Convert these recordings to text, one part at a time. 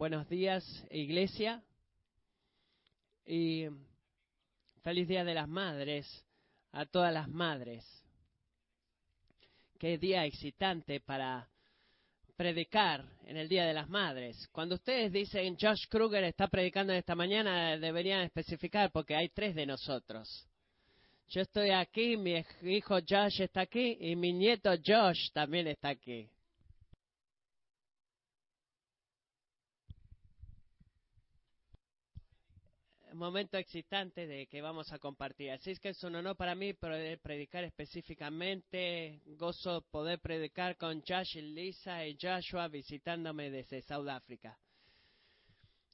Buenos días, iglesia. Y feliz Día de las Madres a todas las madres. Qué día excitante para predicar en el Día de las Madres. Cuando ustedes dicen Josh Kruger está predicando esta mañana, deberían especificar porque hay tres de nosotros. Yo estoy aquí, mi hijo Josh está aquí y mi nieto Josh también está aquí. Momento excitante de que vamos a compartir. Así es que es un honor para mí poder predicar específicamente. Gozo poder predicar con Josh y Lisa y Joshua visitándome desde Sudáfrica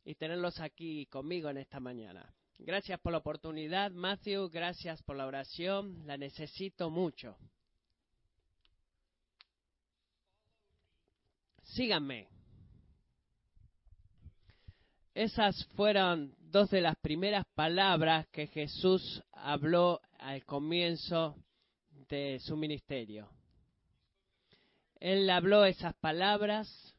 y tenerlos aquí conmigo en esta mañana. Gracias por la oportunidad, Matthew. Gracias por la oración. La necesito mucho. Síganme. Esas fueron dos de las primeras palabras que Jesús habló al comienzo de su ministerio. Él habló esas palabras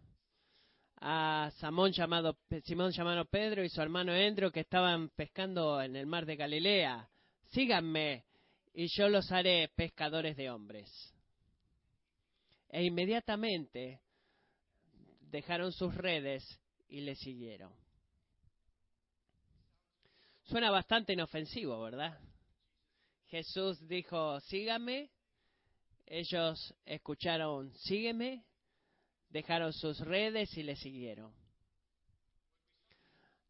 a Simón llamado, Simón llamado Pedro y su hermano Endro que estaban pescando en el mar de Galilea. Síganme y yo los haré pescadores de hombres. E inmediatamente dejaron sus redes y le siguieron. Suena bastante inofensivo, ¿verdad? Jesús dijo, sígame. Ellos escucharon, sígueme. Dejaron sus redes y le siguieron.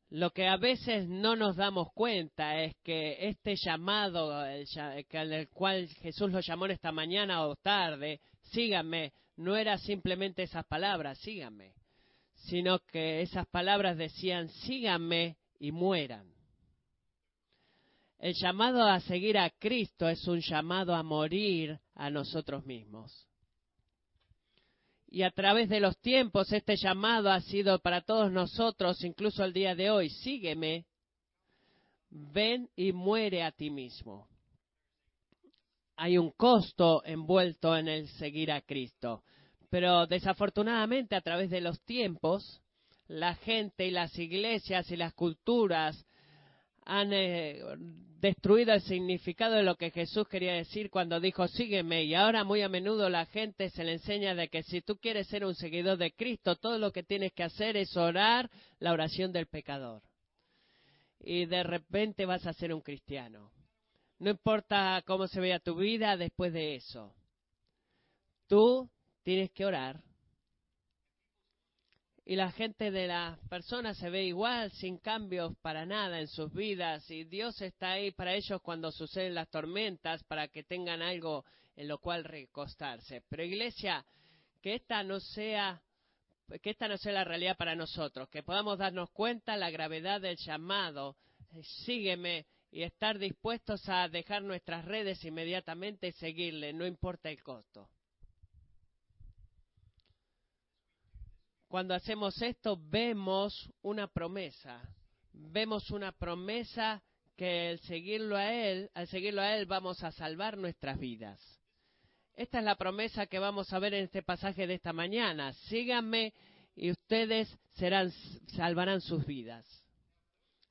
Lo que a veces no nos damos cuenta es que este llamado, el, el cual Jesús lo llamó esta mañana o tarde, síganme, no era simplemente esas palabras, síganme, sino que esas palabras decían, síganme y mueran. El llamado a seguir a Cristo es un llamado a morir a nosotros mismos. Y a través de los tiempos este llamado ha sido para todos nosotros, incluso el día de hoy, sígueme, ven y muere a ti mismo. Hay un costo envuelto en el seguir a Cristo, pero desafortunadamente a través de los tiempos, la gente y las iglesias y las culturas han eh, destruido el significado de lo que Jesús quería decir cuando dijo sígueme y ahora muy a menudo la gente se le enseña de que si tú quieres ser un seguidor de Cristo todo lo que tienes que hacer es orar la oración del pecador. Y de repente vas a ser un cristiano. No importa cómo se vea tu vida después de eso. Tú tienes que orar y la gente de las personas se ve igual, sin cambios para nada en sus vidas, y Dios está ahí para ellos cuando suceden las tormentas, para que tengan algo en lo cual recostarse. Pero iglesia, que esta no sea que esta no sea la realidad para nosotros, que podamos darnos cuenta la gravedad del llamado, eh, sígueme y estar dispuestos a dejar nuestras redes inmediatamente y seguirle, no importa el costo. Cuando hacemos esto vemos una promesa, vemos una promesa que al seguirlo a Él, al seguirlo a Él vamos a salvar nuestras vidas. Esta es la promesa que vamos a ver en este pasaje de esta mañana. Síganme y ustedes serán, salvarán sus vidas.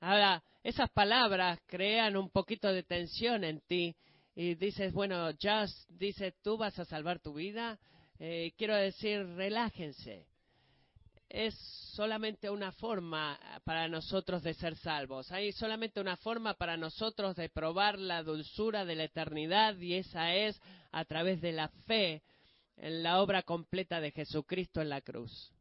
Ahora, esas palabras crean un poquito de tensión en ti y dices, bueno, Just dice, tú vas a salvar tu vida. Eh, quiero decir, relájense es solamente una forma para nosotros de ser salvos. Hay solamente una forma para nosotros de probar la dulzura de la eternidad y esa es a través de la fe en la obra completa de Jesucristo en la cruz.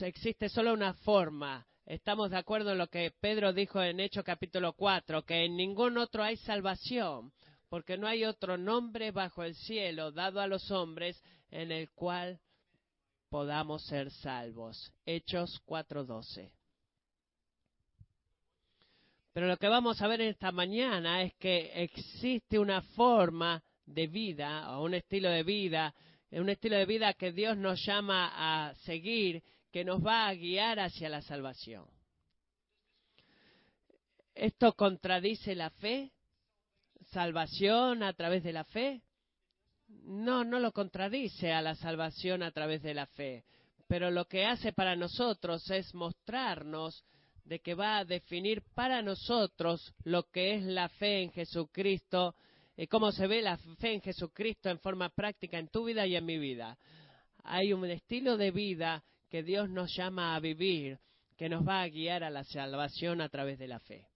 Existe solo una forma. Estamos de acuerdo en lo que Pedro dijo en Hechos capítulo 4, que en ningún otro hay salvación, porque no hay otro nombre bajo el cielo dado a los hombres en el cual podamos ser salvos. Hechos 4:12. Pero lo que vamos a ver esta mañana es que existe una forma de vida o un estilo de vida, un estilo de vida que Dios nos llama a seguir, que nos va a guiar hacia la salvación. ¿Esto contradice la fe? ¿Salvación a través de la fe? No, no lo contradice a la salvación a través de la fe. pero lo que hace para nosotros es mostrarnos de que va a definir para nosotros lo que es la fe en Jesucristo y cómo se ve la fe en Jesucristo en forma práctica en tu vida y en mi vida. Hay un estilo de vida que Dios nos llama a vivir, que nos va a guiar a la salvación a través de la fe.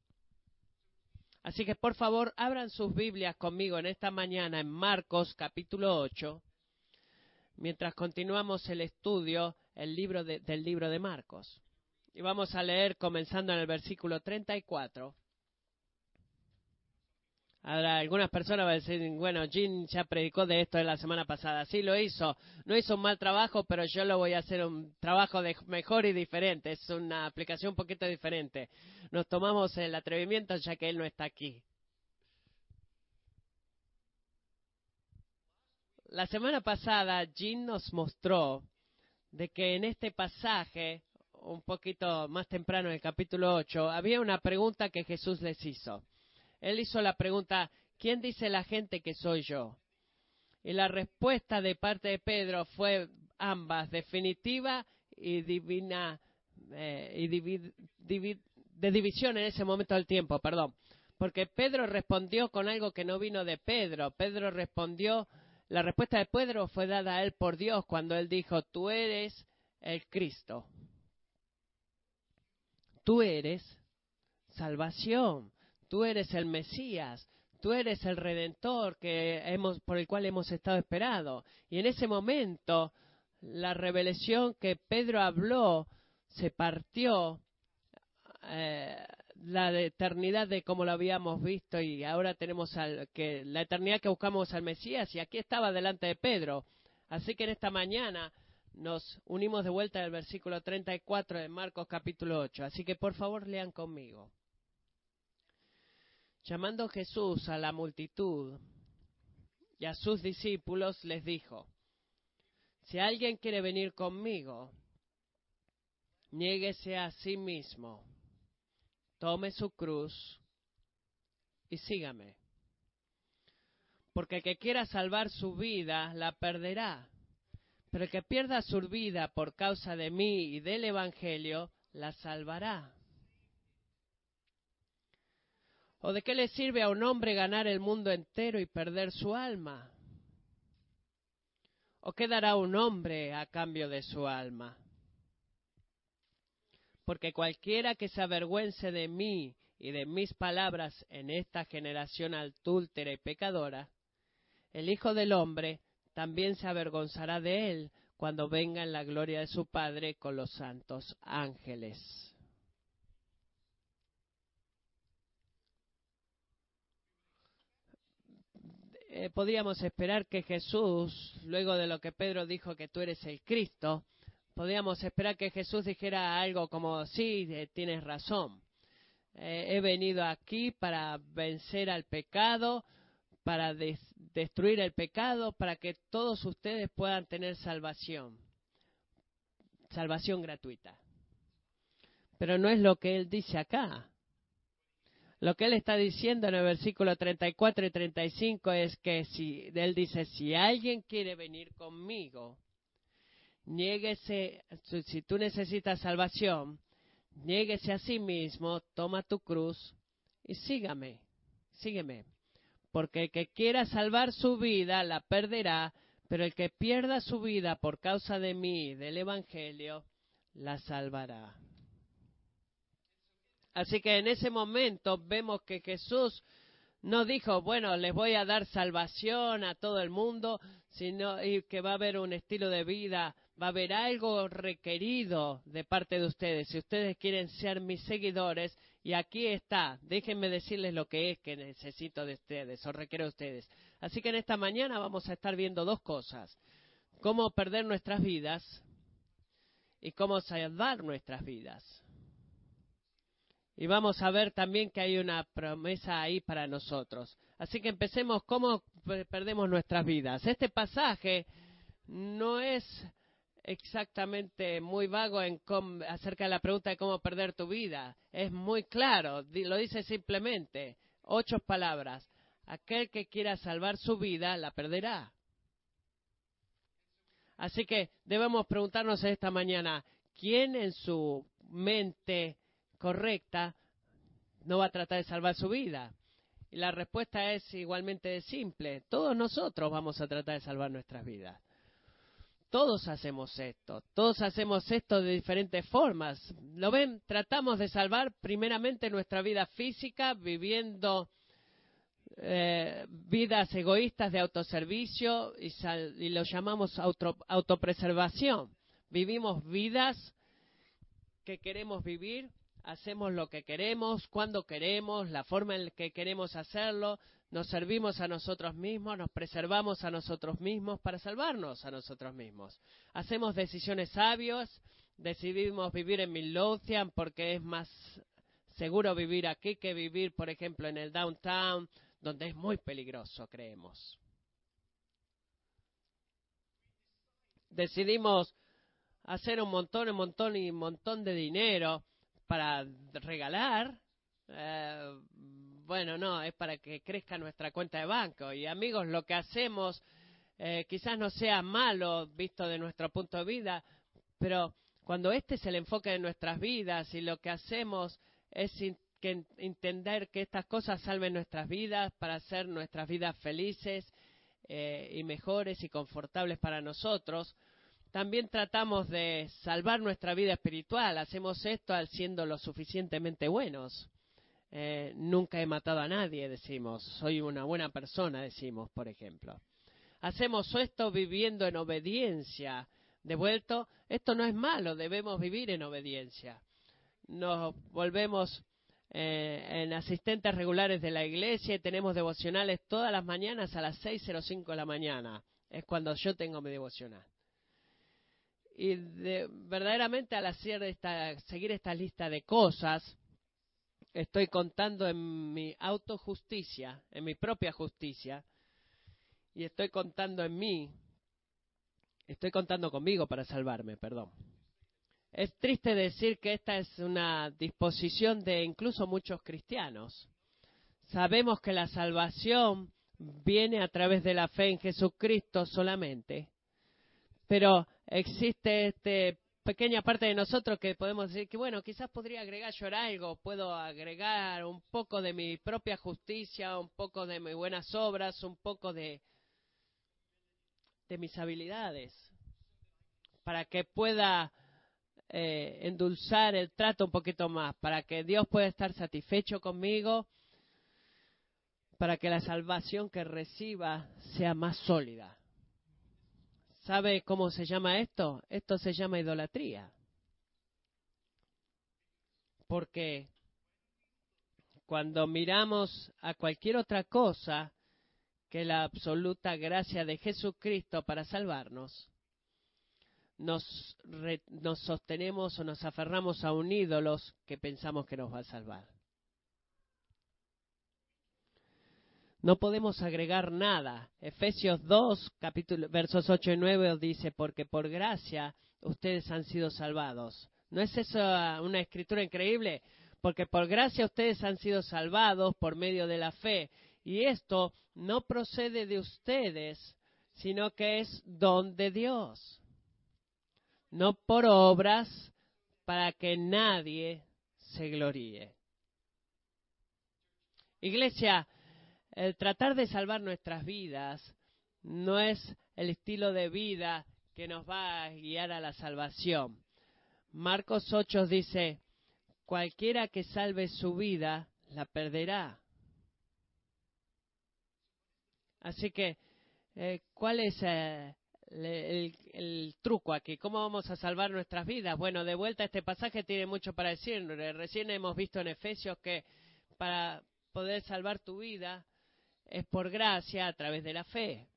Así que por favor abran sus Biblias conmigo en esta mañana en Marcos capítulo 8, mientras continuamos el estudio el libro del libro de Marcos. Y vamos a leer comenzando en el versículo 34. Ahora, algunas personas van a decir, bueno, Jim ya predicó de esto de la semana pasada. Sí, lo hizo. No hizo un mal trabajo, pero yo lo voy a hacer un trabajo de mejor y diferente. Es una aplicación un poquito diferente. Nos tomamos el atrevimiento ya que él no está aquí. La semana pasada, Jim nos mostró de que en este pasaje, un poquito más temprano en el capítulo 8, había una pregunta que Jesús les hizo. Él hizo la pregunta, ¿quién dice la gente que soy yo? Y la respuesta de parte de Pedro fue ambas, definitiva y divina, eh, y de división en ese momento del tiempo, perdón. Porque Pedro respondió con algo que no vino de Pedro. Pedro respondió, la respuesta de Pedro fue dada a él por Dios cuando él dijo, tú eres el Cristo. Tú eres salvación. Tú eres el Mesías, tú eres el Redentor que hemos, por el cual hemos estado esperando. Y en ese momento, la revelación que Pedro habló se partió eh, la eternidad de como lo habíamos visto y ahora tenemos al, que la eternidad que buscamos al Mesías y aquí estaba delante de Pedro. Así que en esta mañana nos unimos de vuelta al versículo 34 de Marcos capítulo 8. Así que por favor lean conmigo. Llamando Jesús a la multitud y a sus discípulos, les dijo, si alguien quiere venir conmigo, niéguese a sí mismo, tome su cruz y sígame. Porque el que quiera salvar su vida, la perderá. Pero el que pierda su vida por causa de mí y del Evangelio, la salvará. ¿O de qué le sirve a un hombre ganar el mundo entero y perder su alma? ¿O qué dará un hombre a cambio de su alma? Porque cualquiera que se avergüence de mí y de mis palabras en esta generación adúltera y pecadora, el Hijo del Hombre también se avergonzará de él cuando venga en la gloria de su Padre con los santos ángeles. Eh, podríamos esperar que Jesús, luego de lo que Pedro dijo que tú eres el Cristo, podríamos esperar que Jesús dijera algo como, sí, eh, tienes razón. Eh, he venido aquí para vencer al pecado, para destruir el pecado, para que todos ustedes puedan tener salvación. Salvación gratuita. Pero no es lo que él dice acá. Lo que él está diciendo en el versículo 34 y 35 es que si él dice, si alguien quiere venir conmigo, niéguese, si tú necesitas salvación, niéguese a sí mismo, toma tu cruz y sígame, sígueme. Porque el que quiera salvar su vida la perderá, pero el que pierda su vida por causa de mí, del Evangelio, la salvará. Así que en ese momento vemos que Jesús no dijo, bueno, les voy a dar salvación a todo el mundo, sino que va a haber un estilo de vida, va a haber algo requerido de parte de ustedes. Si ustedes quieren ser mis seguidores, y aquí está, déjenme decirles lo que es que necesito de ustedes o requiero de ustedes. Así que en esta mañana vamos a estar viendo dos cosas. Cómo perder nuestras vidas y cómo salvar nuestras vidas. Y vamos a ver también que hay una promesa ahí para nosotros. Así que empecemos cómo perdemos nuestras vidas. Este pasaje no es exactamente muy vago en acerca de la pregunta de cómo perder tu vida. Es muy claro, lo dice simplemente, ocho palabras. Aquel que quiera salvar su vida la perderá. Así que debemos preguntarnos esta mañana, ¿quién en su mente correcta no va a tratar de salvar su vida? Y la respuesta es igualmente simple. Todos nosotros vamos a tratar de salvar nuestras vidas. Todos hacemos esto, todos hacemos esto de diferentes formas. ¿Lo ven? Tratamos de salvar primeramente nuestra vida física viviendo eh, vidas egoístas de autoservicio y, lo llamamos autopreservación. Vivimos vidas que queremos vivir, hacemos lo que queremos, cuando queremos, la forma en que queremos hacerlo, nos servimos a nosotros mismos, nos preservamos a nosotros mismos para salvarnos a nosotros mismos. Hacemos decisiones sabias, decidimos vivir en Midlothian porque es más seguro vivir aquí que vivir, por ejemplo, en el downtown, donde es muy peligroso, creemos. Decidimos hacer un montón, un montón y un montón de dinero para regalar. Eh, bueno, no, es para que crezca nuestra cuenta de banco. Y amigos, lo que hacemos eh, quizás no sea malo visto de nuestro punto de vista, pero cuando este es el enfoque de nuestras vidas y lo que hacemos es que entender que estas cosas salven nuestras vidas para hacer nuestras vidas felices eh, y mejores y confortables para nosotros, también tratamos de salvar nuestra vida espiritual. Hacemos esto al siendo lo suficientemente buenos. Eh, nunca he matado a nadie, decimos, soy una buena persona, decimos, por ejemplo. Hacemos esto viviendo en obediencia. Devuelto, esto no es malo, debemos vivir en obediencia. Nos volvemos eh, en asistentes regulares de la iglesia y tenemos devocionales todas las mañanas a las 6.05 de la mañana. Es cuando yo tengo mi devocional. Y verdaderamente al hacer esta, seguir esta lista de cosas, estoy contando en mi autojusticia, en mi propia justicia, y estoy contando en mí, estoy contando conmigo para salvarme, perdón. Es triste decir que esta es una disposición de incluso muchos cristianos. Sabemos que la salvación viene a través de la fe en Jesucristo solamente, pero existe este pequeña parte de nosotros que podemos decir que, bueno, quizás podría agregar yo algo, puedo agregar un poco de mi propia justicia, un poco de mis buenas obras, un poco de, de mis habilidades, para que pueda eh, endulzar el trato un poquito más, para que Dios pueda estar satisfecho conmigo, para que la salvación que reciba sea más sólida. ¿Sabe cómo se llama esto? Esto se llama idolatría. Porque cuando miramos a cualquier otra cosa que la absoluta gracia de Jesucristo para salvarnos, nos, nos sostenemos o nos aferramos a un ídolo que pensamos que nos va a salvar. No podemos agregar nada. Efesios 2, capítulo, versos 8 y 9 dice, porque por gracia ustedes han sido salvados. ¿No es eso una escritura increíble? Porque por gracia ustedes han sido salvados por medio de la fe. Y esto no procede de ustedes, sino que es don de Dios. No por obras para que nadie se gloríe. Iglesia, el tratar de salvar nuestras vidas no es el estilo de vida que nos va a guiar a la salvación. Marcos 8 dice, cualquiera que salve su vida, la perderá. Así que, eh, ¿cuál es eh, el, el, truco aquí? ¿Cómo vamos a salvar nuestras vidas? Bueno, de vuelta este pasaje tiene mucho para decir. Recién hemos visto en Efesios que para poder salvar tu vida, es por gracia a través de la fe.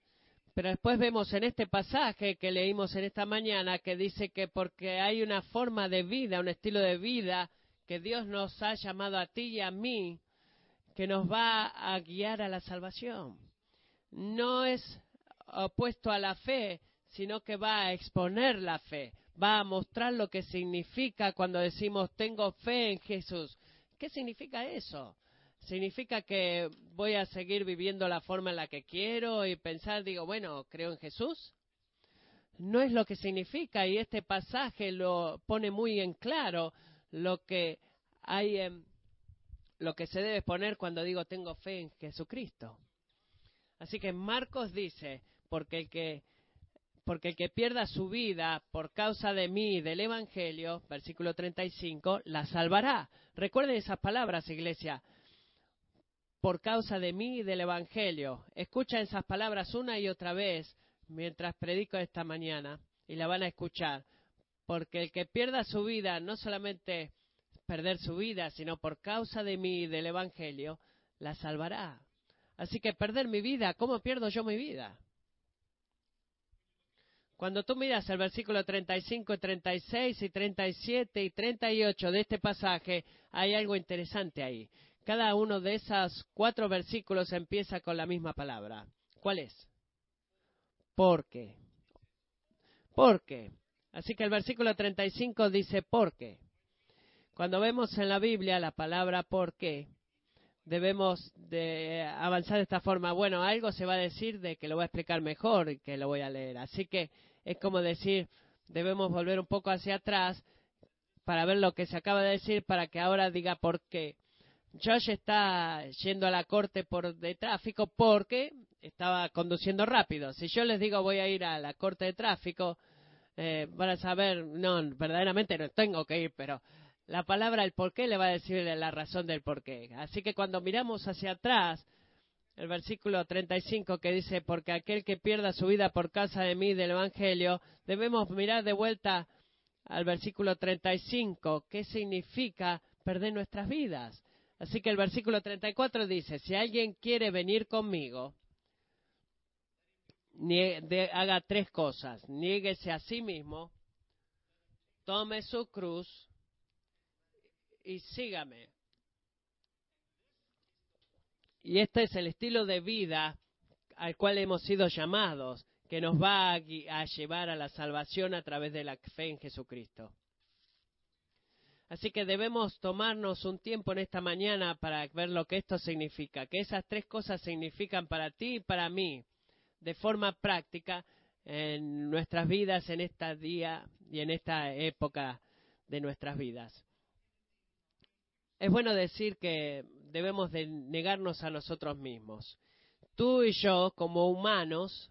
Pero después vemos en este pasaje que leímos en esta mañana que dice que porque hay una forma de vida, un estilo de vida que Dios nos ha llamado a ti y a mí, que nos va a guiar a la salvación. No es opuesto a la fe, sino que va a exponer la fe, va a mostrar lo que significa cuando decimos tengo fe en Jesús. ¿Qué significa eso? Significa que voy a seguir viviendo la forma en la que quiero y pensar, digo, bueno, creo en Jesús. no es lo que significa y este pasaje lo pone muy en claro lo que hay en lo que se debe poner cuando digo tengo fe en Jesucristo. Así que Marcos dice, porque el que porque el que pierda su vida por causa de mí y del Evangelio, versículo 35, la salvará. Recuerden esas palabras, iglesia. Por causa de mí y del Evangelio. Escucha esas palabras una y otra vez mientras predico esta mañana y la van a escuchar. Porque el que pierda su vida, no solamente perder su vida, sino por causa de mí y del Evangelio, la salvará. Así que perder mi vida, ¿cómo pierdo yo mi vida? Cuando tú miras el versículo 35 y 36 y 37 y 38 de este pasaje, hay algo interesante ahí. Cada uno de esos cuatro versículos empieza con la misma palabra. ¿Cuál es? Porque. Porque. Así que el versículo 35 dice porque. Cuando vemos en la Biblia la palabra porque, debemos de avanzar de esta forma. Bueno, algo se va a decir de que lo voy a explicar mejor y que lo voy a leer. Así que es como decir, debemos volver un poco hacia atrás para ver lo que se acaba de decir para que ahora diga por qué. Josh está yendo a la corte por de tráfico porque estaba conduciendo rápido. Si yo les digo voy a ir a la corte de tráfico, eh, van a saber, no, verdaderamente no tengo que ir, pero la palabra el por qué le va a decir la razón del por qué. Así que cuando miramos hacia atrás, el versículo 35 que dice, porque aquel que pierda su vida por causa de mí del Evangelio, debemos mirar de vuelta al versículo 35, ¿qué significa perder nuestras vidas? Así que el versículo 34 dice, si alguien quiere venir conmigo, haga tres cosas, niéguese a sí mismo, tome su cruz y sígame. Y este es el estilo de vida al cual hemos sido llamados, que nos va a, llevar a la salvación a través de la fe en Jesucristo. Así que debemos tomarnos un tiempo en esta mañana para ver lo que esto significa, que esas tres cosas significan para ti y para mí, de forma práctica, en nuestras vidas, en este día y en esta época de nuestras vidas. Es bueno decir que debemos de negarnos a nosotros mismos. Tú y yo, como humanos,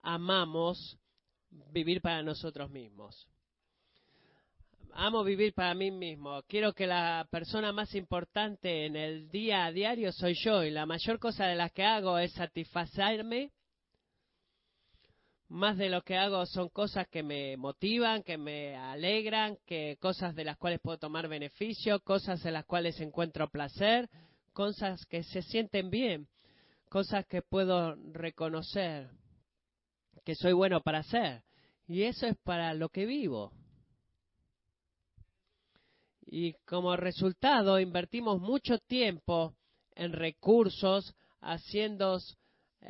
amamos vivir para nosotros mismos. Amo vivir para mí mismo. Quiero que la persona más importante en el día a diario soy yo y la mayor cosa de las que hago es satisfacerme más de lo que hago son cosas que me motivan, que me alegran, que cosas de las cuales puedo tomar beneficio, cosas en las cuales encuentro placer, cosas que se sienten bien, cosas que puedo reconocer que soy bueno para hacer. Y eso es para lo que vivo. Y como resultado invertimos mucho tiempo en recursos, haciendo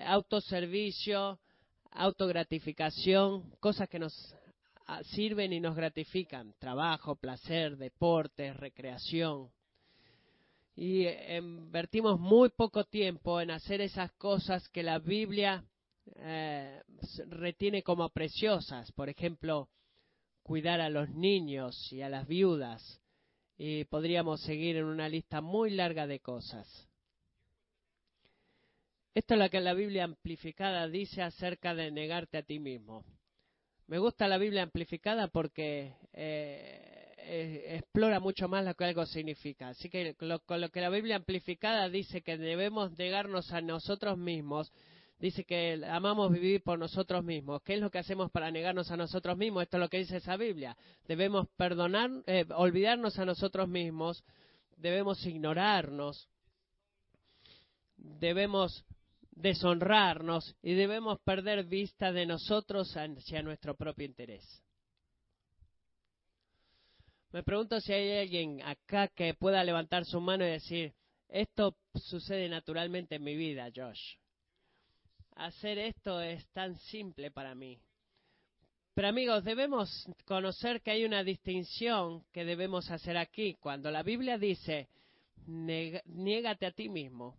autoservicio, autogratificación, cosas que nos ah, sirven y nos gratifican, trabajo, placer, deportes, recreación. Y eh, invertimos muy poco tiempo en hacer esas cosas que la Biblia eh, retiene como preciosas, por ejemplo, cuidar a los niños y a las viudas. Y podríamos seguir en una lista muy larga de cosas. Esto es lo que la Biblia amplificada dice acerca de negarte a ti mismo. Me gusta la Biblia amplificada porque eh, explora mucho más lo que algo significa. Así que con lo que la Biblia amplificada dice que debemos negarnos a nosotros mismos, dice que amamos vivir por nosotros mismos. ¿Qué es lo que hacemos para negarnos a nosotros mismos? Esto es lo que dice esa Biblia. Debemos perdonar, eh, olvidarnos a nosotros mismos, debemos ignorarnos, debemos deshonrarnos y debemos perder vista de nosotros hacia nuestro propio interés. Me pregunto si hay alguien acá que pueda levantar su mano y decir, esto sucede naturalmente en mi vida, Josh. Hacer esto es tan simple para mí. Pero amigos, debemos conocer que hay una distinción que debemos hacer aquí. Cuando la Biblia dice, niégate a ti mismo,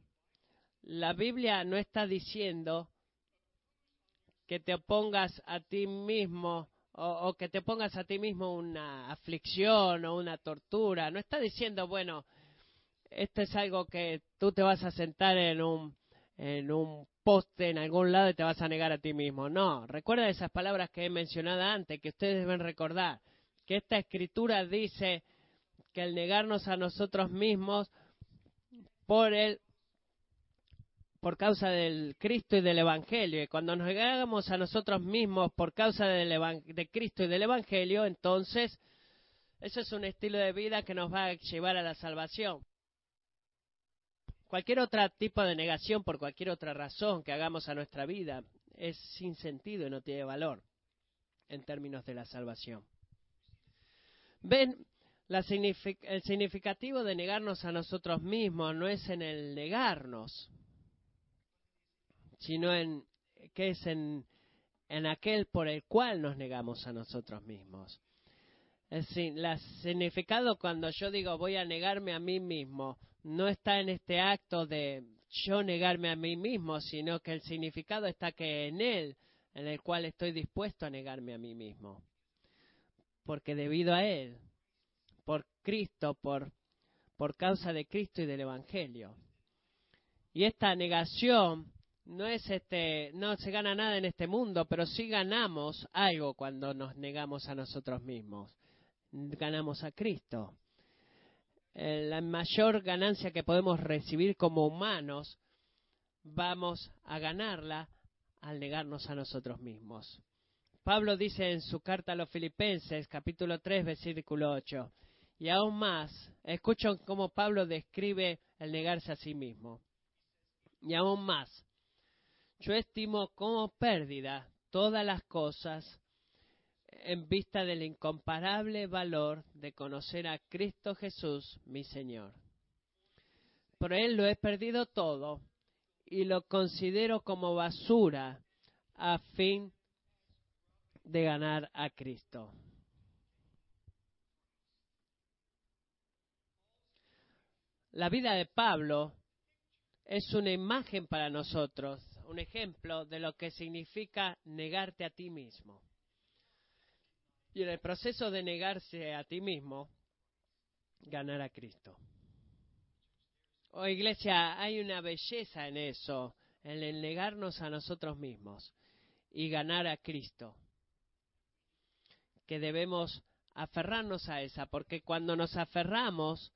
la Biblia no está diciendo que te opongas a ti mismo o, que te pongas a ti mismo una aflicción o una tortura. No está diciendo, bueno, esto es algo que tú te vas a sentar en un, en un poste en algún lado y te vas a negar a ti mismo. No, recuerda esas palabras que he mencionado antes, que ustedes deben recordar, que esta escritura dice que el negarnos a nosotros mismos por el por causa del Cristo y del Evangelio. Y cuando nos negamos a nosotros mismos por causa del de Cristo y del Evangelio, entonces eso es un estilo de vida que nos va a llevar a la salvación. Cualquier otro tipo de negación por cualquier otra razón que hagamos a nuestra vida es sin sentido y no tiene valor en términos de la salvación. Ven, el significativo de negarnos a nosotros mismos no es en el negarnos, sino en que es en, aquel por el cual nos negamos a nosotros mismos. Es decir, el significado cuando yo digo voy a negarme a mí mismo no está en este acto de yo negarme a mí mismo, sino que el significado está que en él, en el cual estoy dispuesto a negarme a mí mismo. Porque debido a él, por Cristo, por, por causa de Cristo y del Evangelio. Y esta negación no es este, no se gana nada en este mundo, pero sí ganamos algo cuando nos negamos a nosotros mismos. Ganamos a Cristo. Eh, la mayor ganancia que podemos recibir como humanos, vamos a ganarla al negarnos a nosotros mismos. Pablo dice en su carta a los Filipenses, capítulo 3, versículo 8, y aún más, escucho cómo Pablo describe el negarse a sí mismo. Y aún más, yo estimo como pérdida todas las cosas en vista del incomparable valor de conocer a Cristo Jesús, mi Señor. Por Él lo he perdido todo y lo considero como basura a fin de ganar a Cristo. La vida de Pablo es una imagen para nosotros un ejemplo de lo que significa negarte a ti mismo. Y en el proceso de negarse a ti mismo, ganar a Cristo. Oh iglesia, hay una belleza en eso, en el negarnos a nosotros mismos y ganar a Cristo. Que debemos aferrarnos a esa, porque cuando nos aferramos,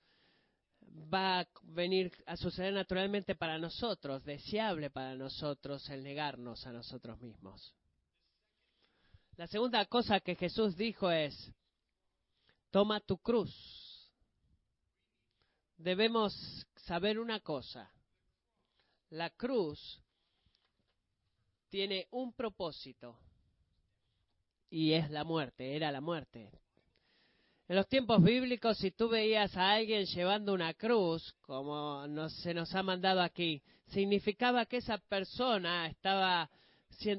va a venir a suceder naturalmente para nosotros, deseable para nosotros el negarnos a nosotros mismos. La segunda cosa que Jesús dijo es, toma tu cruz. Debemos saber una cosa, la cruz tiene un propósito y es la muerte, era la muerte. En los tiempos bíblicos, si tú veías a alguien llevando una cruz, como se nos ha mandado aquí, significaba que esa persona estaba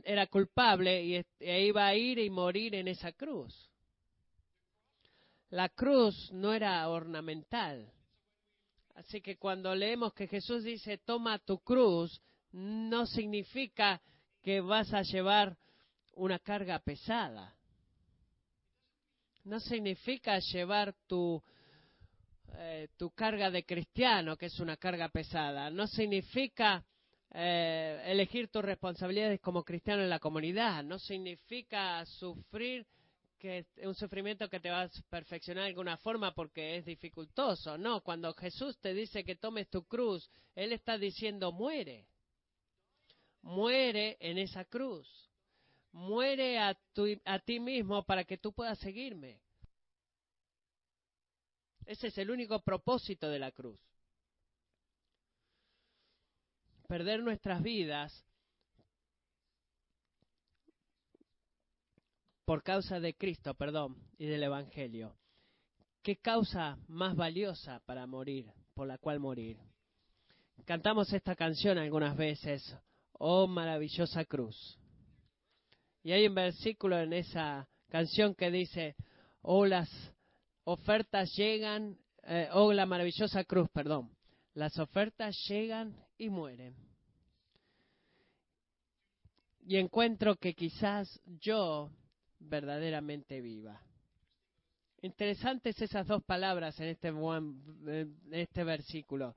era culpable y e iba a ir y morir en esa cruz. La cruz no era ornamental. Así que cuando leemos que Jesús dice, toma tu cruz, no significa que vas a llevar una carga pesada no significa llevar tu, eh, tu carga de cristiano, que es una carga pesada. No significa eh, elegir tus responsabilidades como cristiano en la comunidad. No significa sufrir que un sufrimiento que te va a perfeccionar de alguna forma porque es dificultoso. No, cuando Jesús te dice que tomes tu cruz, Él está diciendo muere. Muere en esa cruz muere a, a ti mismo para que tú puedas seguirme. Ese es el único propósito de la cruz. Perder nuestras vidas por causa de Cristo, perdón, y del Evangelio. ¿Qué causa más valiosa para morir, por la cual morir? Cantamos esta canción algunas veces, Oh maravillosa cruz. Y hay un versículo en esa canción que dice, oh las ofertas llegan, eh, oh la maravillosa cruz, perdón, las ofertas llegan y mueren. y encuentro que quizás yo verdaderamente viva. Interesantes esas dos palabras en este, en este versículo,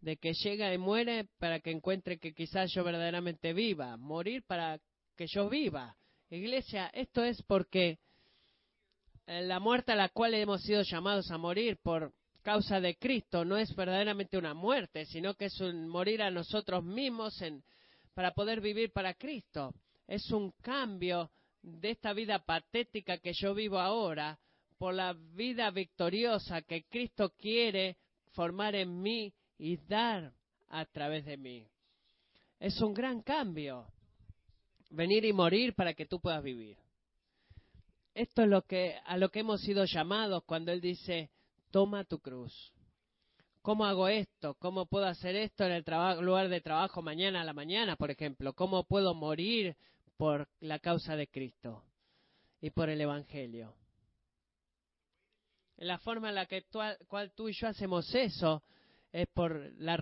de que llega y muere para que encuentre que quizás yo verdaderamente viva, morir para que yo viva. Iglesia, esto es porque eh, la muerte a la cual hemos sido llamados a morir por causa de Cristo no es verdaderamente una muerte, sino que es un morir a nosotros mismos para poder vivir para Cristo. Es un cambio de esta vida patética que yo vivo ahora por la vida victoriosa que Cristo quiere formar en mí y dar a través de mí. Es un gran cambio. Venir y morir para que tú puedas vivir. Esto es lo que, a lo que hemos sido llamados cuando Él dice, toma tu cruz. ¿Cómo hago esto? ¿Cómo puedo hacer esto en el lugar de trabajo mañana a la mañana, por ejemplo? ¿Cómo puedo morir por la causa de Cristo y por el Evangelio? La forma en la que cual tú y yo hacemos eso es por la,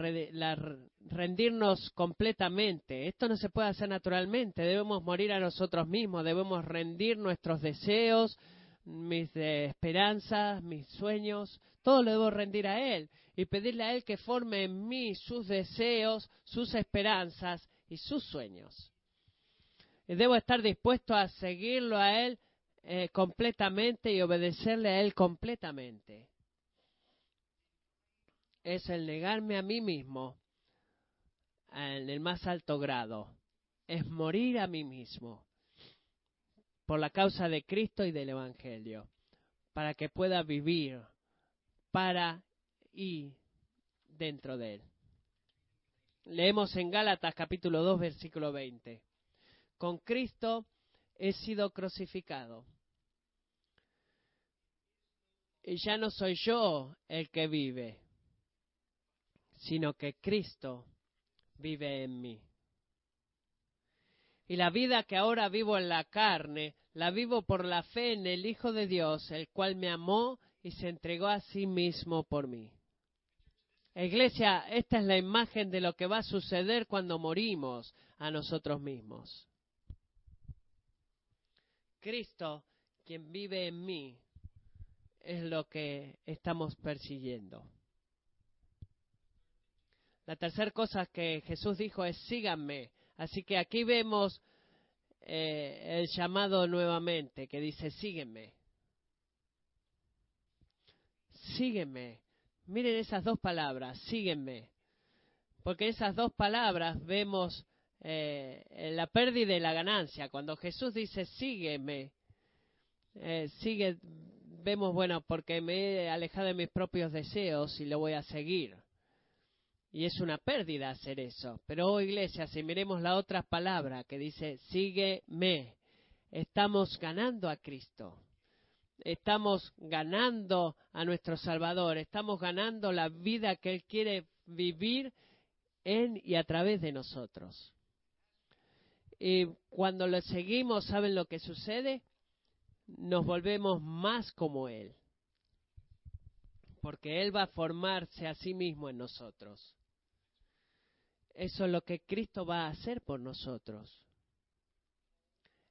rendirnos completamente. Esto no se puede hacer naturalmente. Debemos morir a nosotros mismos, debemos rendir nuestros deseos, mis esperanzas, mis sueños, todo lo debo rendir a Él y pedirle a Él que forme en mí sus deseos, sus esperanzas y sus sueños. Y debo estar dispuesto a seguirlo a Él eh, completamente y obedecerle a Él completamente. Es el negarme a mí mismo en el más alto grado. Es morir a mí mismo por la causa de Cristo y del Evangelio, para que pueda vivir para y dentro de él. Leemos en Gálatas capítulo 2 versículo 20. Con Cristo he sido crucificado. Y ya no soy yo el que vive, sino que Cristo vive en mí. Y la vida que ahora vivo en la carne, la vivo por la fe en el Hijo de Dios, el cual me amó y se entregó a sí mismo por mí. Iglesia, esta es la imagen de lo que va a suceder cuando morimos a nosotros mismos. Cristo, quien vive en mí, es lo que estamos persiguiendo. La tercera cosa que Jesús dijo es síganme. Así que aquí vemos eh, el llamado nuevamente que dice sígueme. Sígueme. Miren esas dos palabras, sígueme. Porque esas dos palabras vemos eh, la pérdida y la ganancia. Cuando Jesús dice sígueme, eh, sigue, vemos, bueno, porque me he alejado de mis propios deseos y lo voy a seguir. Y es una pérdida hacer eso. Pero oh iglesia, si miremos la otra palabra que dice, sígueme, estamos ganando a Cristo. Estamos ganando a nuestro Salvador. Estamos ganando la vida que Él quiere vivir en y a través de nosotros. Y cuando lo seguimos, ¿saben lo que sucede? Nos volvemos más como Él. Porque Él va a formarse a sí mismo en nosotros. Eso es lo que Cristo va a hacer por nosotros.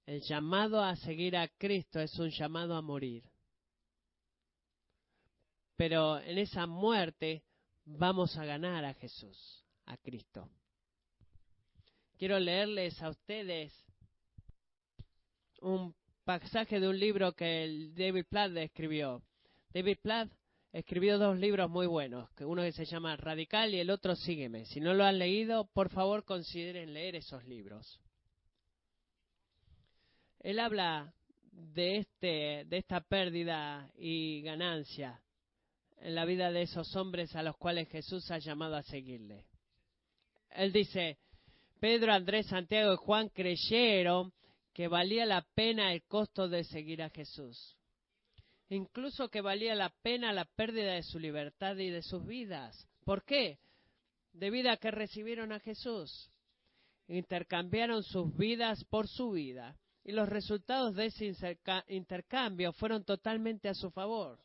El llamado a seguir a Cristo es un llamado a morir. Pero en esa muerte vamos a ganar a Jesús, a Cristo. Quiero leerles a ustedes un pasaje de un libro que David Platt escribió. David Platt escribió dos libros muy buenos, uno que se llama Radical y el otro Sígueme. Si no lo han leído, por favor consideren leer esos libros. Él habla de, este, de esta pérdida y ganancia en la vida de esos hombres a los cuales Jesús ha llamado a seguirle. Él dice, Pedro, Andrés, Santiago y Juan creyeron que valía la pena el costo de seguir a Jesús incluso que valía la pena la pérdida de su libertad y de sus vidas. ¿Por qué? Debido a que recibieron a Jesús. Intercambiaron sus vidas por su vida. Y los resultados de ese intercambio fueron totalmente a su favor.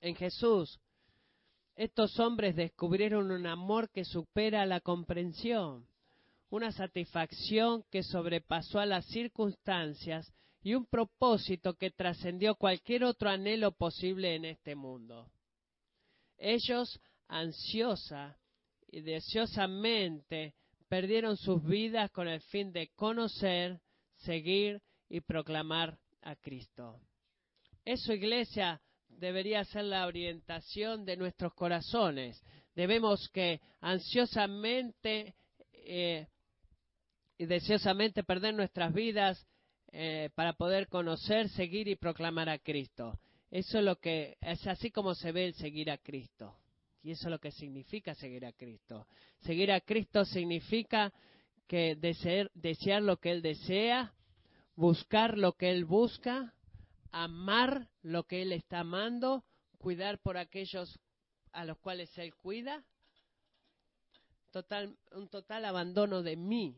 En Jesús, estos hombres descubrieron un amor que supera la comprensión, una satisfacción que sobrepasó a las circunstancias y un propósito que trascendió cualquier otro anhelo posible en este mundo. Ellos, ansiosa y deseosamente, perdieron sus vidas con el fin de conocer, seguir y proclamar a Cristo. Eso, iglesia, debería ser la orientación de nuestros corazones. Debemos que ansiosamente eh, y deseosamente perder nuestras vidas eh, para poder conocer, seguir y proclamar a Cristo. Eso es lo que es así como se ve el seguir a Cristo. Y eso es lo que significa seguir a Cristo. Seguir a Cristo significa que desear, desear lo que Él desea, buscar lo que Él busca, amar lo que Él está amando, cuidar por aquellos a los cuales Él cuida. Total, un total abandono de mí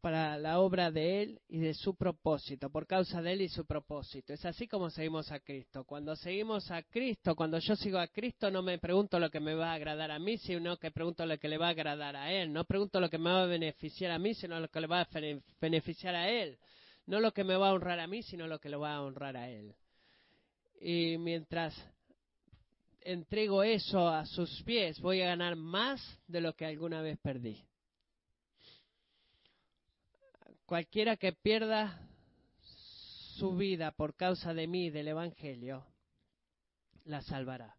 para la obra de Él y de su propósito, por causa de Él y su propósito. Es así como seguimos a Cristo. Cuando seguimos a Cristo, cuando yo sigo a Cristo, no me pregunto lo que me va a agradar a mí, sino que pregunto lo que le va a agradar a Él. No pregunto lo que me va a beneficiar a mí, sino lo que le va a beneficiar a Él. No lo que me va a honrar a mí, sino lo que le va a honrar a Él. Y mientras entrego eso a sus pies, voy a ganar más de lo que alguna vez perdí. Cualquiera que pierda su vida por causa de mí, del Evangelio, la salvará.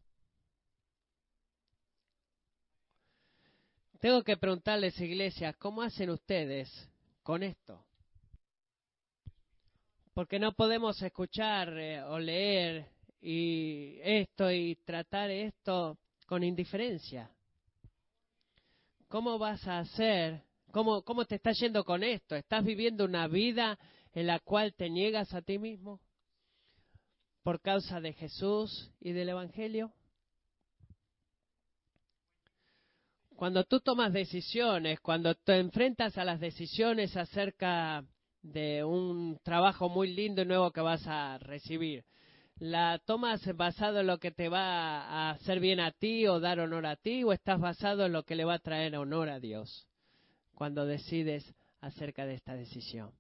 Tengo que preguntarles, iglesia, ¿cómo hacen ustedes con esto? Porque no podemos escuchar eh, o leer y esto y tratar esto con indiferencia. ¿Cómo vas a hacer ¿Cómo, ¿Cómo te está yendo con esto? ¿Estás viviendo una vida en la cual te niegas a ti mismo por causa de Jesús y del Evangelio? Cuando tú tomas decisiones, cuando te enfrentas a las decisiones acerca de un trabajo muy lindo y nuevo que vas a recibir, ¿la tomas basado en lo que te va a hacer bien a ti o dar honor a ti o estás basado en lo que le va a traer honor a Dios? Cuando decides acerca de esta decisión.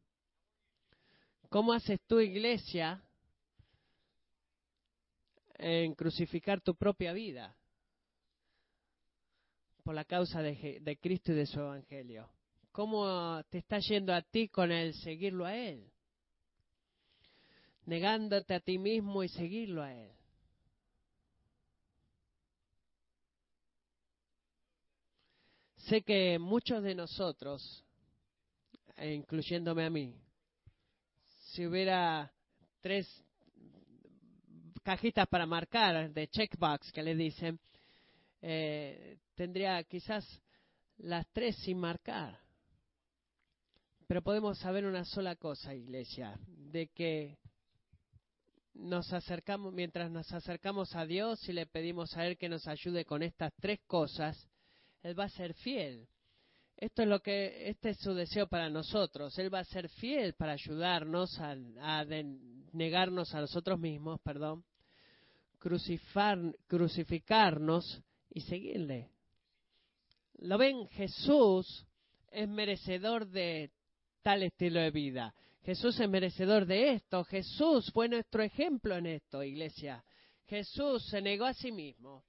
¿Cómo haces tu iglesia en crucificar tu propia vida por la causa de, de Cristo y de su Evangelio? ¿Cómo te está yendo a ti con el seguirlo a Él? Negándote a ti mismo y seguirlo a Él. Sé que muchos de nosotros, e incluyéndome a mí, si hubiera tres cajitas para marcar de checkbox que le dicen, eh, tendría quizás las tres sin marcar. Pero podemos saber una sola cosa, iglesia, de que nos acercamos, mientras nos acercamos a Dios y le pedimos a Él que nos ayude con estas tres cosas, él va a ser fiel. Esto es lo que, este es su deseo para nosotros. Él va a ser fiel para ayudarnos a, negarnos a nosotros mismos, perdón, crucificarnos y seguirle. ¿Lo ven? Jesús es merecedor de tal estilo de vida. Jesús es merecedor de esto. Jesús fue nuestro ejemplo en esto, iglesia. Jesús se negó a sí mismo.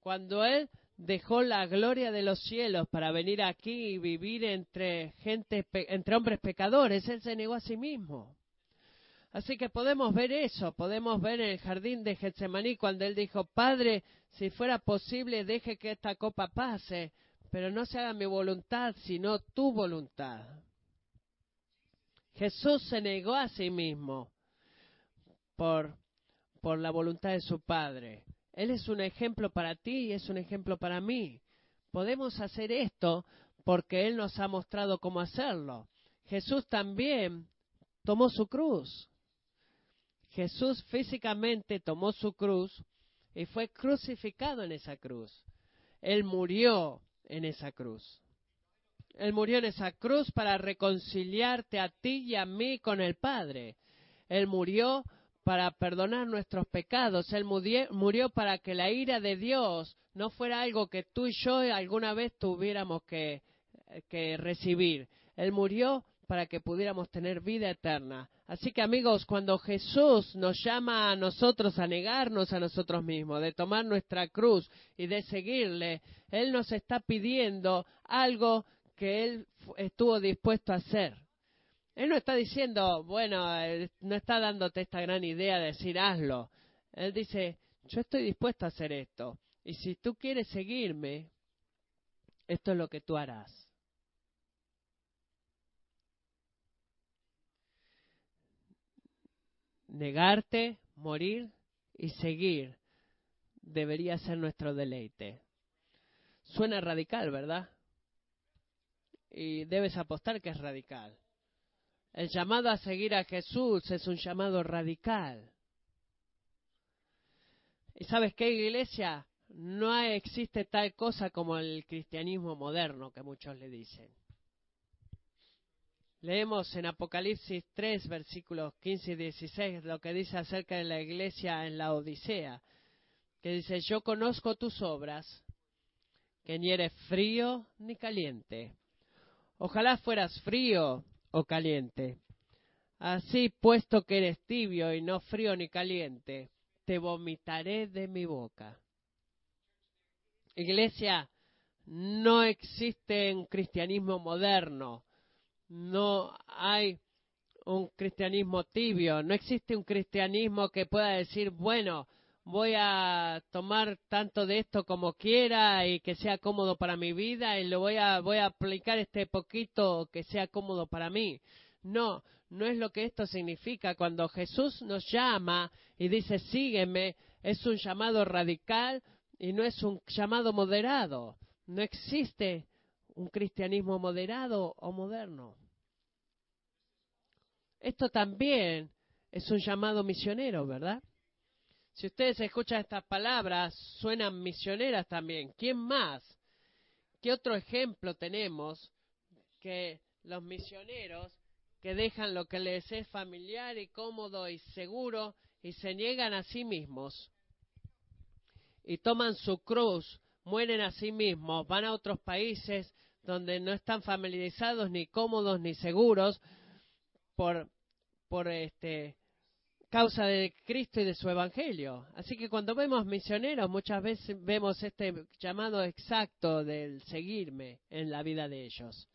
Cuando Él dejó la gloria de los cielos para venir aquí y vivir entre gente, entre hombres pecadores. Él se negó a sí mismo. Así que podemos ver eso, podemos ver en el jardín de Getsemaní cuando él dijo, Padre, si fuera posible, deje que esta copa pase, pero no se haga mi voluntad, sino tu voluntad. Jesús se negó a sí mismo por, por la voluntad de su Padre. Él es un ejemplo para ti y es un ejemplo para mí. Podemos hacer esto porque Él nos ha mostrado cómo hacerlo. Jesús también tomó su cruz. Jesús físicamente tomó su cruz y fue crucificado en esa cruz. Él murió en esa cruz. Él murió en esa cruz para reconciliarte a ti y a mí con el Padre. Él murió para perdonar nuestros pecados. Él murió para que la ira de Dios no fuera algo que tú y yo alguna vez tuviéramos que, recibir. Él murió para que pudiéramos tener vida eterna. Así que amigos, cuando Jesús nos llama a nosotros a negarnos a nosotros mismos, de tomar nuestra cruz y de seguirle, Él nos está pidiendo algo que Él estuvo dispuesto a hacer. Él no está diciendo, bueno, no está dándote esta gran idea de decir hazlo. Él dice, yo estoy dispuesto a hacer esto. Y si tú quieres seguirme, esto es lo que tú harás. negarte, morir y seguir debería ser nuestro deleite. Suena radical, ¿verdad? Y debes apostar que es radical. El llamado a seguir a Jesús es un llamado radical. ¿Y sabes qué, iglesia? No existe tal cosa como el cristianismo moderno que muchos le dicen. Leemos en Apocalipsis 3, versículos 15 y 16, lo que dice acerca de la iglesia en la Odisea, que dice, yo conozco tus obras, que ni eres frío ni caliente. Ojalá fueras frío o caliente. Así, puesto que eres tibio y no frío ni caliente, te vomitaré de mi boca. Iglesia, no existe un cristianismo moderno no hay un cristianismo tibio, no existe un cristianismo que pueda decir, bueno, voy a tomar tanto de esto como quiera y que sea cómodo para mi vida y lo voy a voy a aplicar este poquito que sea cómodo para mí. No, no es lo que esto significa cuando Jesús nos llama y dice, "Sígueme", es un llamado radical y no es un llamado moderado. No existe un cristianismo moderado o moderno. Esto también es un llamado misionero, ¿verdad? Si ustedes escuchan estas palabras, suenan misioneras también. ¿Quién más? ¿Qué otro ejemplo tenemos que los misioneros que dejan lo que les es familiar y cómodo y seguro y se niegan a sí mismos y toman su cruz, mueren a sí mismos, van a otros países donde no están familiarizados, ni cómodos, ni seguros, por, por este, causa de Cristo y de su Evangelio. Así que cuando vemos misioneros, muchas veces vemos este llamado exacto del seguirme en la vida de ellos.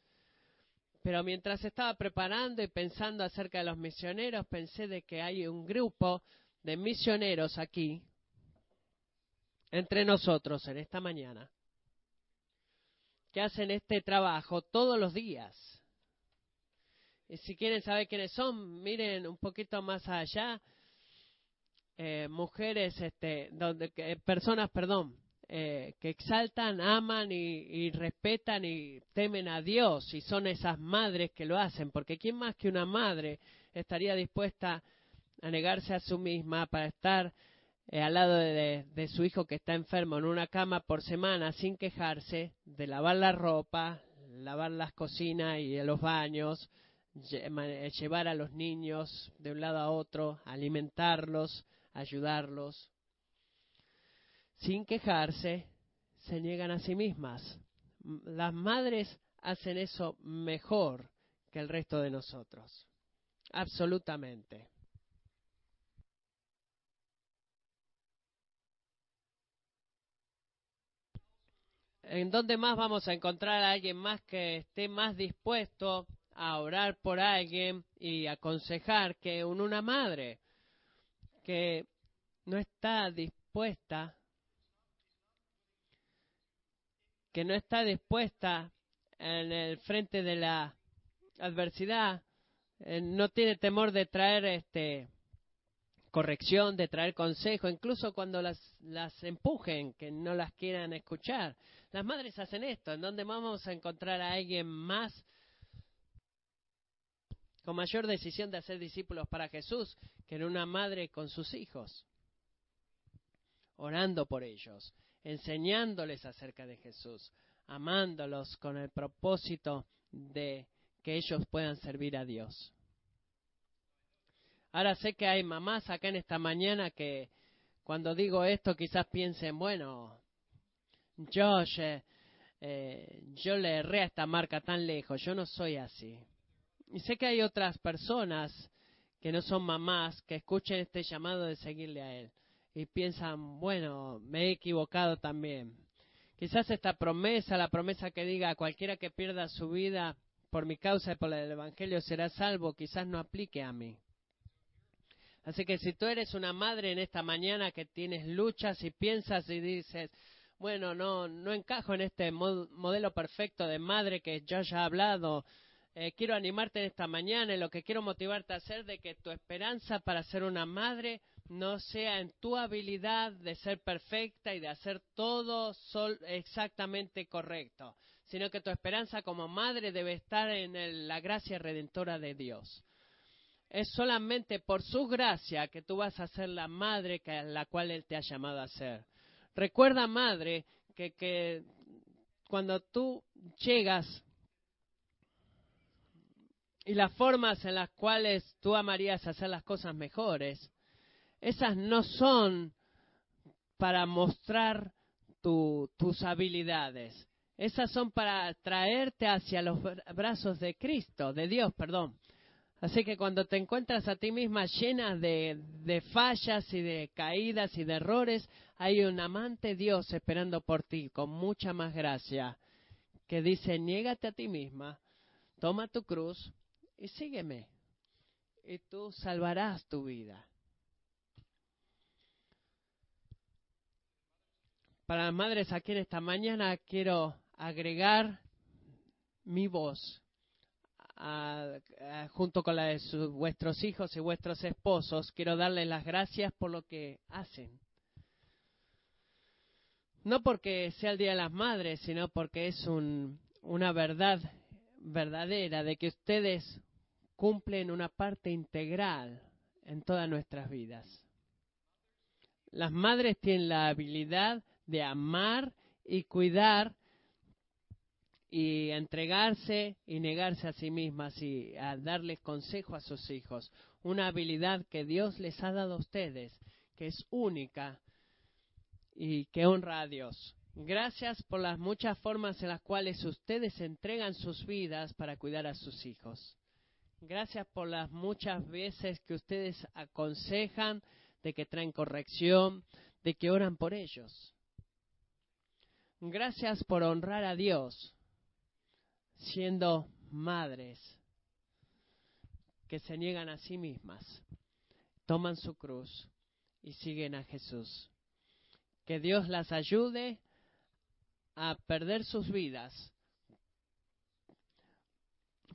Pero mientras estaba preparando y pensando acerca de los misioneros, pensé de que hay un grupo de misioneros aquí, entre nosotros en esta mañana, que hacen este trabajo todos los días. Y si quieren saber quiénes son, miren un poquito más allá. Eh, mujeres, este, donde, personas, perdón, eh, que exaltan, aman y, respetan y temen a Dios y son esas madres que lo hacen, porque ¿quién más que una madre estaría dispuesta a negarse a sí misma para estar eh, al lado de, su hijo que está enfermo en una cama por semana sin quejarse de lavar la ropa, lavar las cocinas y los baños, eh, llevar a los niños de un lado a otro, alimentarlos, ayudarlos. Sin quejarse, se niegan a sí mismas. Las madres hacen eso mejor que el resto de nosotros. Absolutamente. ¿En dónde más vamos a encontrar a alguien más que esté más dispuesto a orar por alguien y aconsejar que una madre que no está dispuesta, que no está dispuesta en el frente de la adversidad, eh, no tiene temor de traer este corrección, de traer consejo, incluso cuando las, las empujen, que no las quieran escuchar. Las madres hacen esto, en donde vamos a encontrar a alguien más con mayor decisión de hacer discípulos para Jesús que en una madre con sus hijos, orando por ellos, enseñándoles acerca de Jesús, amándolos con el propósito de que ellos puedan servir a Dios. Ahora sé que hay mamás acá en esta mañana que cuando digo esto quizás piensen, bueno, yo, eh, yo le erré a esta marca tan lejos, yo no soy así. Y sé que hay otras personas que no son mamás que escuchen este llamado de seguirle a Él y piensan, bueno, me he equivocado también. Quizás esta promesa, la promesa que diga cualquiera que pierda su vida por mi causa y por el Evangelio será salvo, quizás no aplique a mí. Así que si tú eres una madre en esta mañana que tienes luchas y piensas y dices, bueno, no, no encajo en este modelo perfecto de madre que yo ya he hablado, eh, quiero animarte en esta mañana y lo que quiero motivarte a hacer de que tu esperanza para ser una madre no sea en tu habilidad de ser perfecta y de hacer todo exactamente correcto, sino que tu esperanza como madre debe estar en la gracia redentora de Dios. Es solamente por su gracia que tú vas a ser la madre que, la cual Él te ha llamado a ser. Recuerda, madre, que, que cuando tú llegas y las formas en las cuales tú amarías hacer las cosas mejores, esas no son para mostrar tus habilidades. Esas son para traerte hacia los brazos de Cristo, de Dios, perdón. Así que cuando te encuentras a ti misma llena de, de fallas y de caídas y de errores, hay un amante Dios esperando por ti con mucha más gracia que dice, niégate a ti misma, toma tu cruz y sígueme. Y tú salvarás tu vida. Para las madres aquí en esta mañana quiero agregar mi voz junto con la de vuestros hijos y vuestros esposos. Quiero darles las gracias por lo que hacen. No porque sea el Día de las Madres, sino porque es una verdad verdadera de que ustedes cumplen una parte integral en todas nuestras vidas. Las madres tienen la habilidad de amar y cuidar y entregarse y negarse a sí mismas y a darles consejo a sus hijos. Una habilidad que Dios les ha dado a ustedes, que es única y que honra a Dios. Gracias por las muchas formas en las cuales ustedes entregan sus vidas para cuidar a sus hijos. Gracias por las muchas veces que ustedes aconsejan, de que traen corrección, de que oran por ellos. Gracias por honrar a Dios siendo madres que se niegan a sí mismas, toman su cruz y siguen a Jesús. Que Dios las ayude a perder sus vidas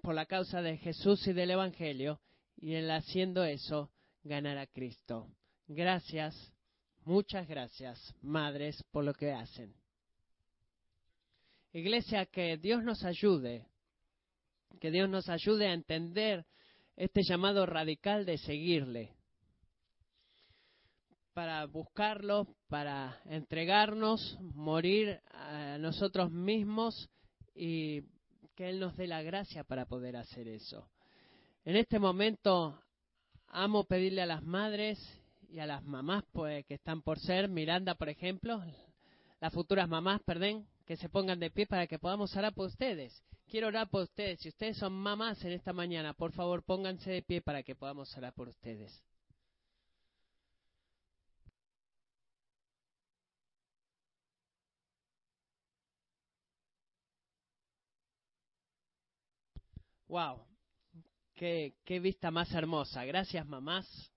por la causa de Jesús y del Evangelio y en haciendo eso ganar a Cristo. Gracias, muchas gracias, madres, por lo que hacen. Iglesia, que Dios nos ayude, que Dios nos ayude a entender este llamado radical de seguirle, para buscarlo, para entregarnos, morir a nosotros mismos y que Él nos dé la gracia para poder hacer eso. En este momento amo pedirle a las madres y a las mamás pues, que están por ser, Miranda por ejemplo, las futuras mamás, perdón, que se pongan de pie para que podamos orar por ustedes. Quiero orar por ustedes. Si ustedes son mamás en esta mañana, por favor pónganse de pie para que podamos orar por ustedes. Wow, qué, qué vista más hermosa. Gracias mamás.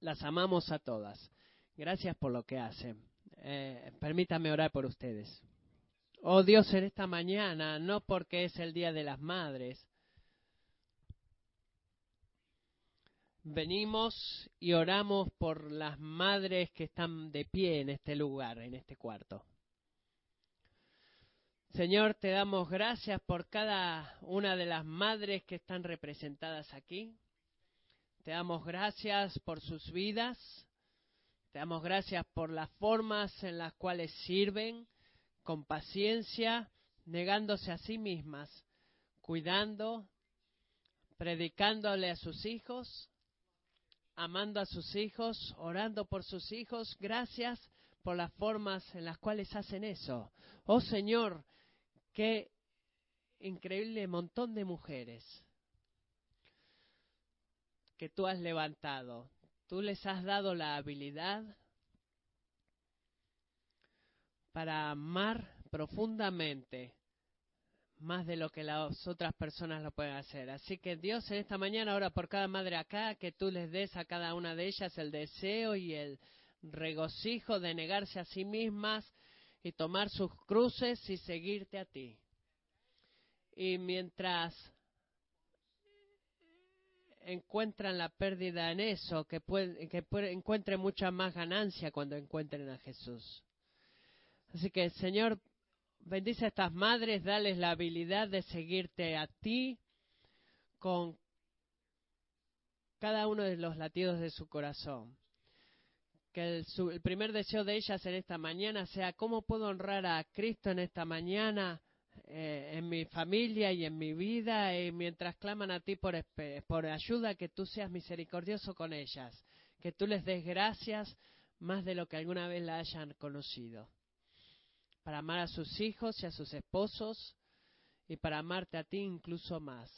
Las amamos a todas. Gracias por lo que hacen. Eh, permítanme orar por ustedes. Oh Dios, en esta mañana, no porque es el Día de las Madres, venimos y oramos por las madres que están de pie en este lugar, en este cuarto. Señor, te damos gracias por cada una de las madres que están representadas aquí. Te damos gracias por sus vidas. Te damos gracias por las formas en las cuales sirven con paciencia, negándose a sí mismas, cuidando, predicándole a sus hijos, amando a sus hijos, orando por sus hijos. Gracias por las formas en las cuales hacen eso. Oh Señor, qué increíble montón de mujeres que tú has levantado. Tú les has dado la habilidad para amar profundamente más de lo que las otras personas lo pueden hacer. Así que Dios en esta mañana ora por cada madre acá, que tú les des a cada una de ellas el deseo y el regocijo de negarse a sí mismas y tomar sus cruces y seguirte a ti. Y mientras encuentran la pérdida en eso, que, que encuentren mucha más ganancia cuando encuentren a Jesús. Así que, Señor, bendice a estas madres, dales la habilidad de seguirte a ti con cada uno de los latidos de su corazón. Que el, primer deseo de ellas en esta mañana sea cómo puedo honrar a Cristo en esta mañana, eh, en mi familia y en mi vida, y mientras claman a ti por, por ayuda, que tú seas misericordioso con ellas, que tú les des gracias más de lo que alguna vez la hayan conocido para amar a sus hijos y a sus esposos y para amarte a ti incluso más.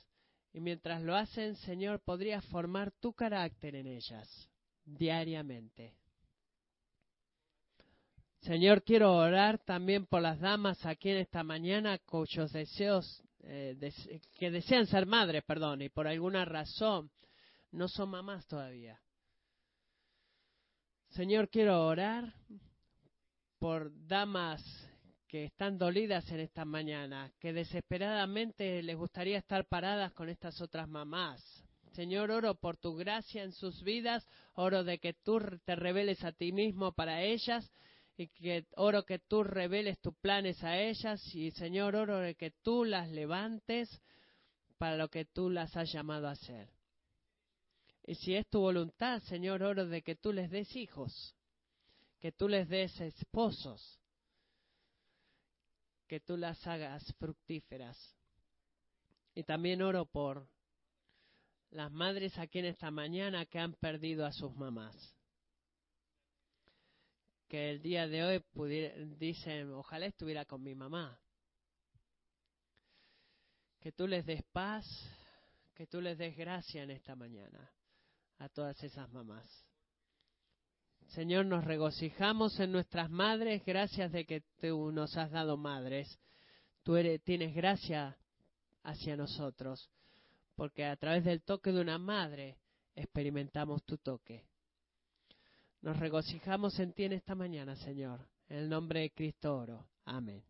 Y mientras lo hacen, Señor, podrías formar tu carácter en ellas diariamente. Señor, quiero orar también por las damas aquí en esta mañana cuyos deseos, eh, que desean ser madres, perdón, y por alguna razón no son mamás todavía. Señor, quiero orar por damas que están dolidas en esta mañana, que desesperadamente les gustaría estar paradas con estas otras mamás. Señor, oro por tu gracia en sus vidas, oro de que tú te reveles a ti mismo para ellas y que oro que tú reveles tus planes a ellas y Señor, oro que tú las levantes para lo que tú las has llamado a hacer. Y si es tu voluntad, Señor, oro de que tú les des hijos, que tú les des esposos, que tú las hagas fructíferas. Y también oro por las madres aquí en esta mañana que han perdido a sus mamás. Que el día de hoy dicen, ojalá estuviera con mi mamá. Que tú les des paz, que tú les des gracia en esta mañana a todas esas mamás. Señor, nos regocijamos en nuestras madres, gracias de que tú nos has dado madres. Tú eres, tienes gracia hacia nosotros, porque a través del toque de una madre experimentamos tu toque. Nos regocijamos en ti en esta mañana, Señor. En el nombre de Cristo oro. Amén.